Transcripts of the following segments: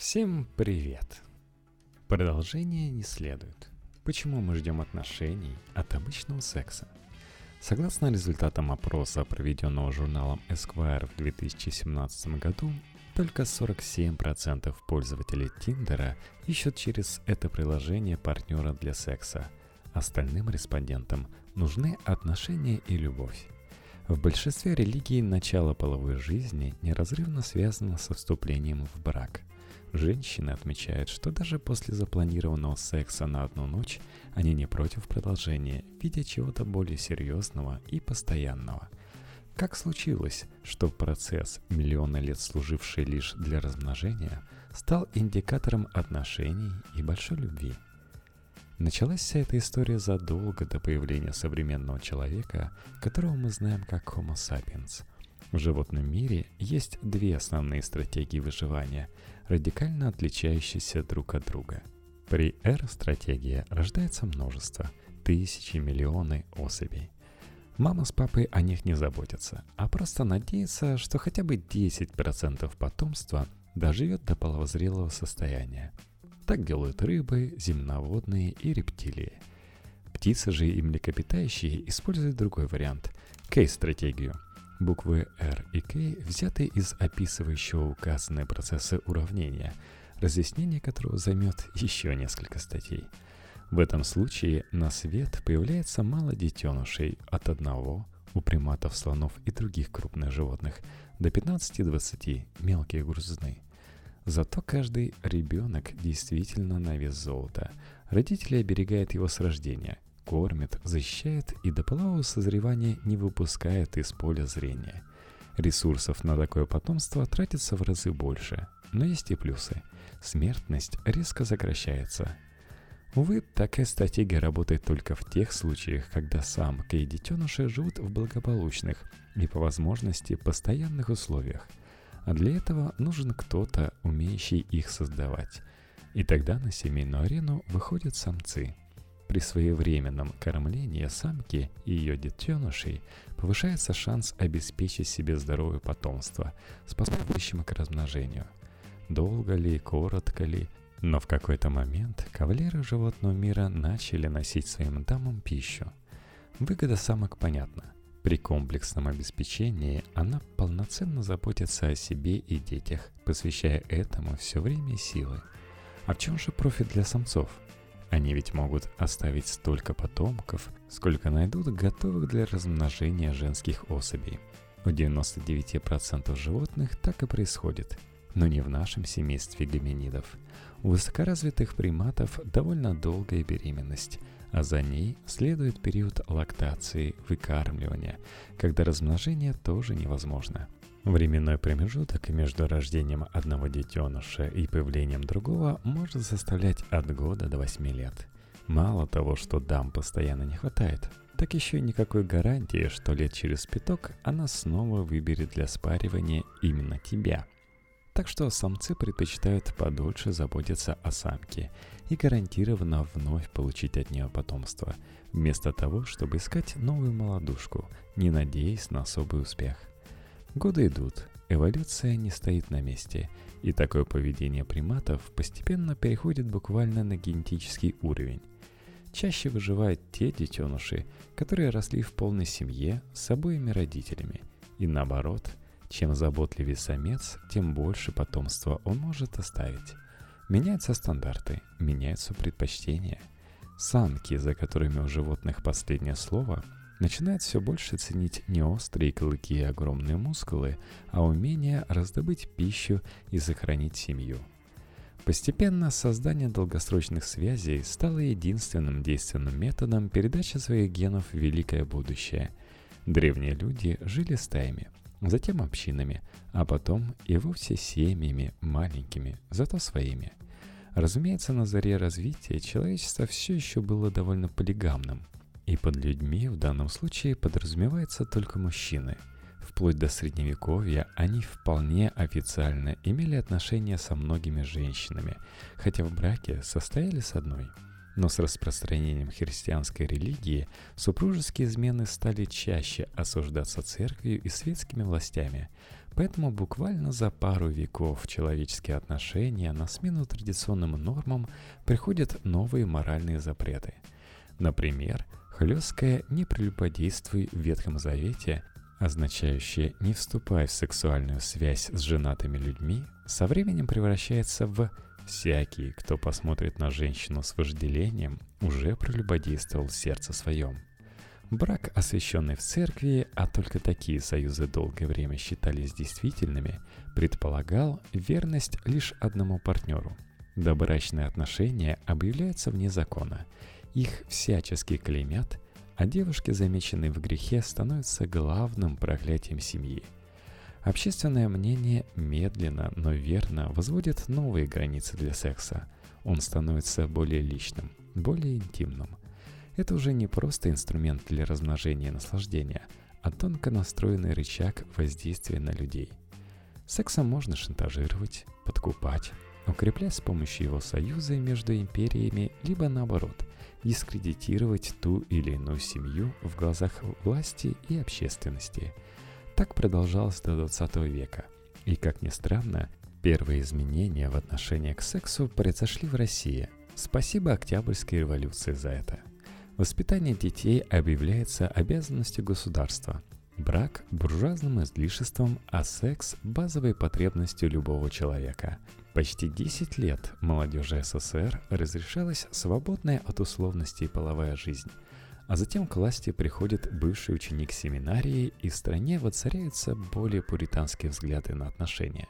Всем привет! Продолжение не следует. Почему мы ждем отношений от обычного секса? Согласно результатам опроса, проведенного журналом Esquire в 2017 году, только 47% пользователей Тиндера ищут через это приложение партнера для секса. Остальным респондентам нужны отношения и любовь. В большинстве религий начало половой жизни неразрывно связано со вступлением в брак. Женщины отмечают, что даже после запланированного секса на одну ночь они не против продолжения, видя чего-то более серьезного и постоянного. Как случилось, что процесс, миллионы лет служивший лишь для размножения, стал индикатором отношений и большой любви? Началась вся эта история задолго до появления современного человека, которого мы знаем как Homo sapiens. В животном мире есть две основные стратегии выживания, радикально отличающиеся друг от друга. При R-стратегии рождается множество, тысячи, миллионы особей. Мама с папой о них не заботятся, а просто надеются, что хотя бы 10% потомства доживет до половозрелого состояния. Так делают рыбы, земноводные и рептилии. Птицы же и млекопитающие используют другой вариант – K-стратегию – Буквы R и K взяты из описывающего указанные процессы уравнения, разъяснение которого займет еще несколько статей. В этом случае на свет появляется мало детенышей от одного у приматов, слонов и других крупных животных до 15-20 мелкие грузны. Зато каждый ребенок действительно на вес золота. Родители оберегают его с рождения – кормит, защищает и до полового созревания не выпускает из поля зрения. Ресурсов на такое потомство тратится в разы больше, но есть и плюсы. Смертность резко сокращается. Увы, такая стратегия работает только в тех случаях, когда самка и детеныши живут в благополучных и по возможности постоянных условиях. А для этого нужен кто-то, умеющий их создавать. И тогда на семейную арену выходят самцы – при своевременном кормлении самки и ее детенышей повышается шанс обеспечить себе здоровое потомство, способствующим к размножению. Долго ли, коротко ли, но в какой-то момент кавалеры животного мира начали носить своим дамам пищу. Выгода самок понятна. При комплексном обеспечении она полноценно заботится о себе и детях, посвящая этому все время и силы. А в чем же профит для самцов? Они ведь могут оставить столько потомков, сколько найдут готовых для размножения женских особей. У 99% животных так и происходит, но не в нашем семействе гоминидов. У высокоразвитых приматов довольно долгая беременность, а за ней следует период лактации, выкармливания, когда размножение тоже невозможно – Временной промежуток между рождением одного детеныша и появлением другого может составлять от года до 8 лет. Мало того, что дам постоянно не хватает, так еще и никакой гарантии, что лет через пяток она снова выберет для спаривания именно тебя. Так что самцы предпочитают подольше заботиться о самке и гарантированно вновь получить от нее потомство, вместо того, чтобы искать новую молодушку, не надеясь на особый успех. Годы идут, эволюция не стоит на месте, и такое поведение приматов постепенно переходит буквально на генетический уровень. Чаще выживают те детеныши, которые росли в полной семье с обоими родителями. И наоборот, чем заботливее самец, тем больше потомства он может оставить. Меняются стандарты, меняются предпочтения. Самки, за которыми у животных последнее слово – начинает все больше ценить не острые клыки и огромные мускулы, а умение раздобыть пищу и сохранить семью. Постепенно создание долгосрочных связей стало единственным действенным методом передачи своих генов в великое будущее. Древние люди жили стаями, затем общинами, а потом и вовсе семьями маленькими, зато своими. Разумеется, на заре развития человечество все еще было довольно полигамным – и под людьми в данном случае подразумеваются только мужчины. Вплоть до средневековья они вполне официально имели отношения со многими женщинами, хотя в браке состояли с одной. Но с распространением христианской религии супружеские измены стали чаще осуждаться церковью и светскими властями, Поэтому буквально за пару веков человеческие отношения на смену традиционным нормам приходят новые моральные запреты. Например, хлесткое «не прелюбодействуй» в Ветхом Завете, означающее «не вступай в сексуальную связь с женатыми людьми», со временем превращается в «всякий, кто посмотрит на женщину с вожделением, уже прелюбодействовал сердце своем». Брак, освященный в церкви, а только такие союзы долгое время считались действительными, предполагал верность лишь одному партнеру. Добрачные отношения объявляются вне закона. Их всячески клеймят, а девушки, замеченные в грехе, становятся главным проклятием семьи. Общественное мнение медленно, но верно возводит новые границы для секса. Он становится более личным, более интимным. Это уже не просто инструмент для размножения и наслаждения, а тонко настроенный рычаг воздействия на людей. Сексом можно шантажировать, подкупать, укреплять с помощью его союза между империями, либо наоборот, дискредитировать ту или иную семью в глазах власти и общественности. Так продолжалось до 20 века. И, как ни странно, первые изменения в отношении к сексу произошли в России. Спасибо Октябрьской революции за это – Воспитание детей объявляется обязанностью государства. Брак – буржуазным излишеством, а секс – базовой потребностью любого человека. Почти 10 лет молодежи СССР разрешалась свободная от условностей половая жизнь. А затем к власти приходит бывший ученик семинарии, и в стране воцаряются более пуританские взгляды на отношения.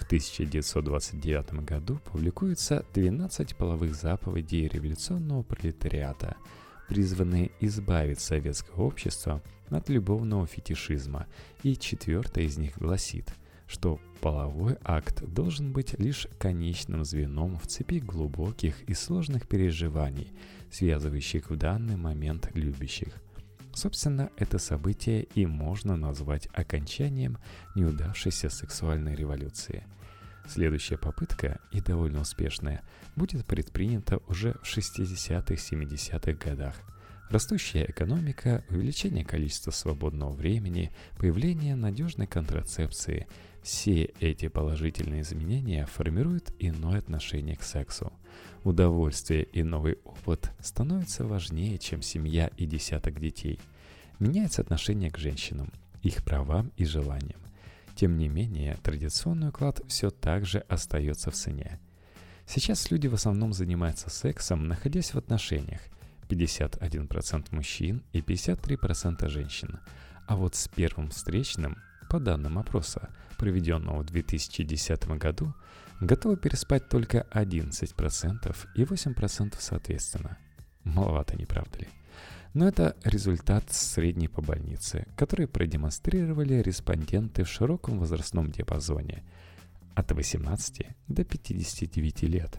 В 1929 году публикуются 12 половых заповедей революционного пролетариата – призванные избавить советское общество от любовного фетишизма, и четвертая из них гласит, что половой акт должен быть лишь конечным звеном в цепи глубоких и сложных переживаний, связывающих в данный момент любящих. Собственно, это событие и можно назвать окончанием неудавшейся сексуальной революции – Следующая попытка, и довольно успешная, будет предпринята уже в 60-70-х годах. Растущая экономика, увеличение количества свободного времени, появление надежной контрацепции – все эти положительные изменения формируют иное отношение к сексу. Удовольствие и новый опыт становятся важнее, чем семья и десяток детей. Меняется отношение к женщинам, их правам и желаниям. Тем не менее, традиционный уклад все так же остается в цене. Сейчас люди в основном занимаются сексом, находясь в отношениях. 51% мужчин и 53% женщин. А вот с первым встречным, по данным опроса, проведенного в 2010 году, готовы переспать только 11% и 8% соответственно. Маловато, не правда ли? Но это результат средней по больнице, который продемонстрировали респонденты в широком возрастном диапазоне от 18 до 59 лет.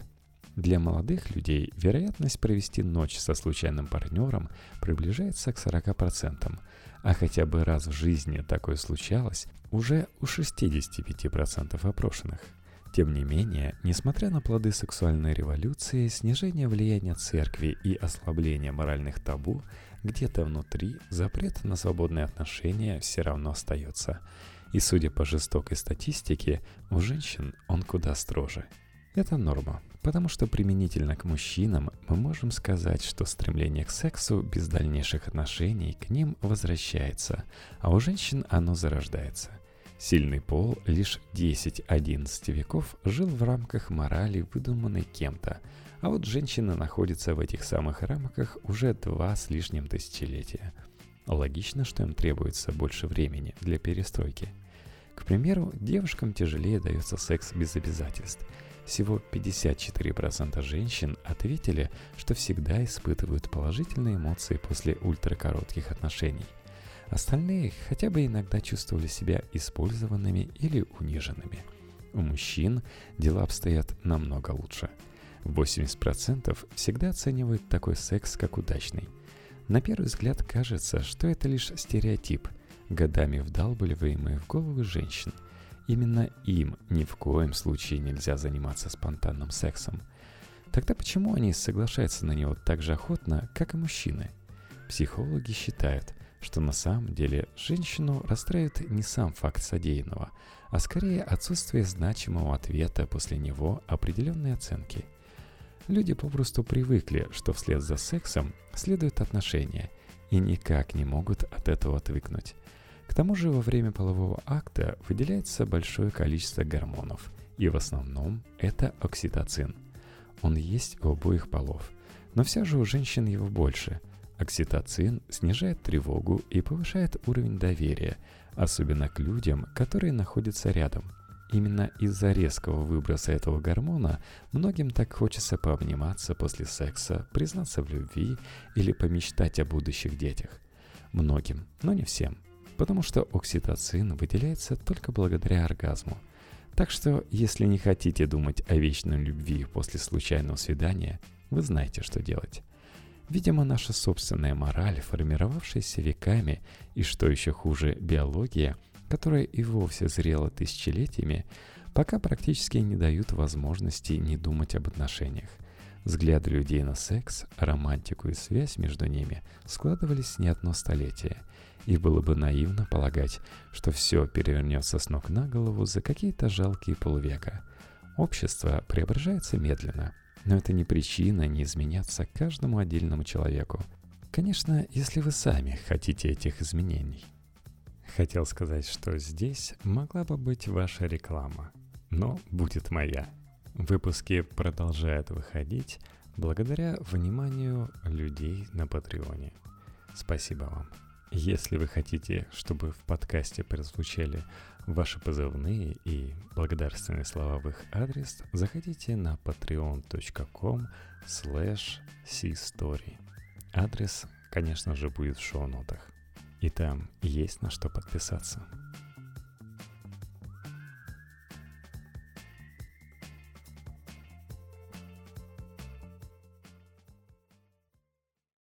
Для молодых людей вероятность провести ночь со случайным партнером приближается к 40%, а хотя бы раз в жизни такое случалось уже у 65% опрошенных – тем не менее, несмотря на плоды сексуальной революции, снижение влияния церкви и ослабление моральных табу, где-то внутри запрет на свободные отношения все равно остается. И судя по жестокой статистике, у женщин он куда строже. Это норма, потому что применительно к мужчинам мы можем сказать, что стремление к сексу без дальнейших отношений к ним возвращается, а у женщин оно зарождается. Сильный пол лишь 10-11 веков жил в рамках морали, выдуманной кем-то, а вот женщина находится в этих самых рамках уже два с лишним тысячелетия. Логично, что им требуется больше времени для перестройки. К примеру, девушкам тяжелее дается секс без обязательств. Всего 54% женщин ответили, что всегда испытывают положительные эмоции после ультракоротких отношений. Остальные хотя бы иногда чувствовали себя использованными или униженными. У мужчин дела обстоят намного лучше. 80% всегда оценивают такой секс как удачный. На первый взгляд кажется, что это лишь стереотип, годами вдалбливаемый в головы женщин. Именно им ни в коем случае нельзя заниматься спонтанным сексом. Тогда почему они соглашаются на него так же охотно, как и мужчины? Психологи считают, что на самом деле женщину расстраивает не сам факт содеянного, а скорее отсутствие значимого ответа после него определенной оценки. Люди попросту привыкли, что вслед за сексом следуют отношения, и никак не могут от этого отвыкнуть. К тому же во время полового акта выделяется большое количество гормонов, и в основном это окситоцин. Он есть у обоих полов, но все же у женщин его больше. Окситоцин снижает тревогу и повышает уровень доверия, особенно к людям, которые находятся рядом. Именно из-за резкого выброса этого гормона многим так хочется пообниматься после секса, признаться в любви или помечтать о будущих детях. Многим, но не всем – потому что окситоцин выделяется только благодаря оргазму. Так что, если не хотите думать о вечной любви после случайного свидания, вы знаете, что делать. Видимо, наша собственная мораль, формировавшаяся веками, и что еще хуже, биология, которая и вовсе зрела тысячелетиями, пока практически не дают возможности не думать об отношениях. Взгляды людей на секс, романтику и связь между ними складывались не одно столетие – и было бы наивно полагать, что все перевернется с ног на голову за какие-то жалкие полвека. Общество преображается медленно, но это не причина не изменяться каждому отдельному человеку. Конечно, если вы сами хотите этих изменений. Хотел сказать, что здесь могла бы быть ваша реклама, но будет моя. Выпуски продолжают выходить благодаря вниманию людей на Патреоне. Спасибо вам. Если вы хотите, чтобы в подкасте прозвучали ваши позывные и благодарственные слова в их адрес, заходите на patreon.com slash Адрес, конечно же, будет в шоу-нотах. И там есть на что подписаться.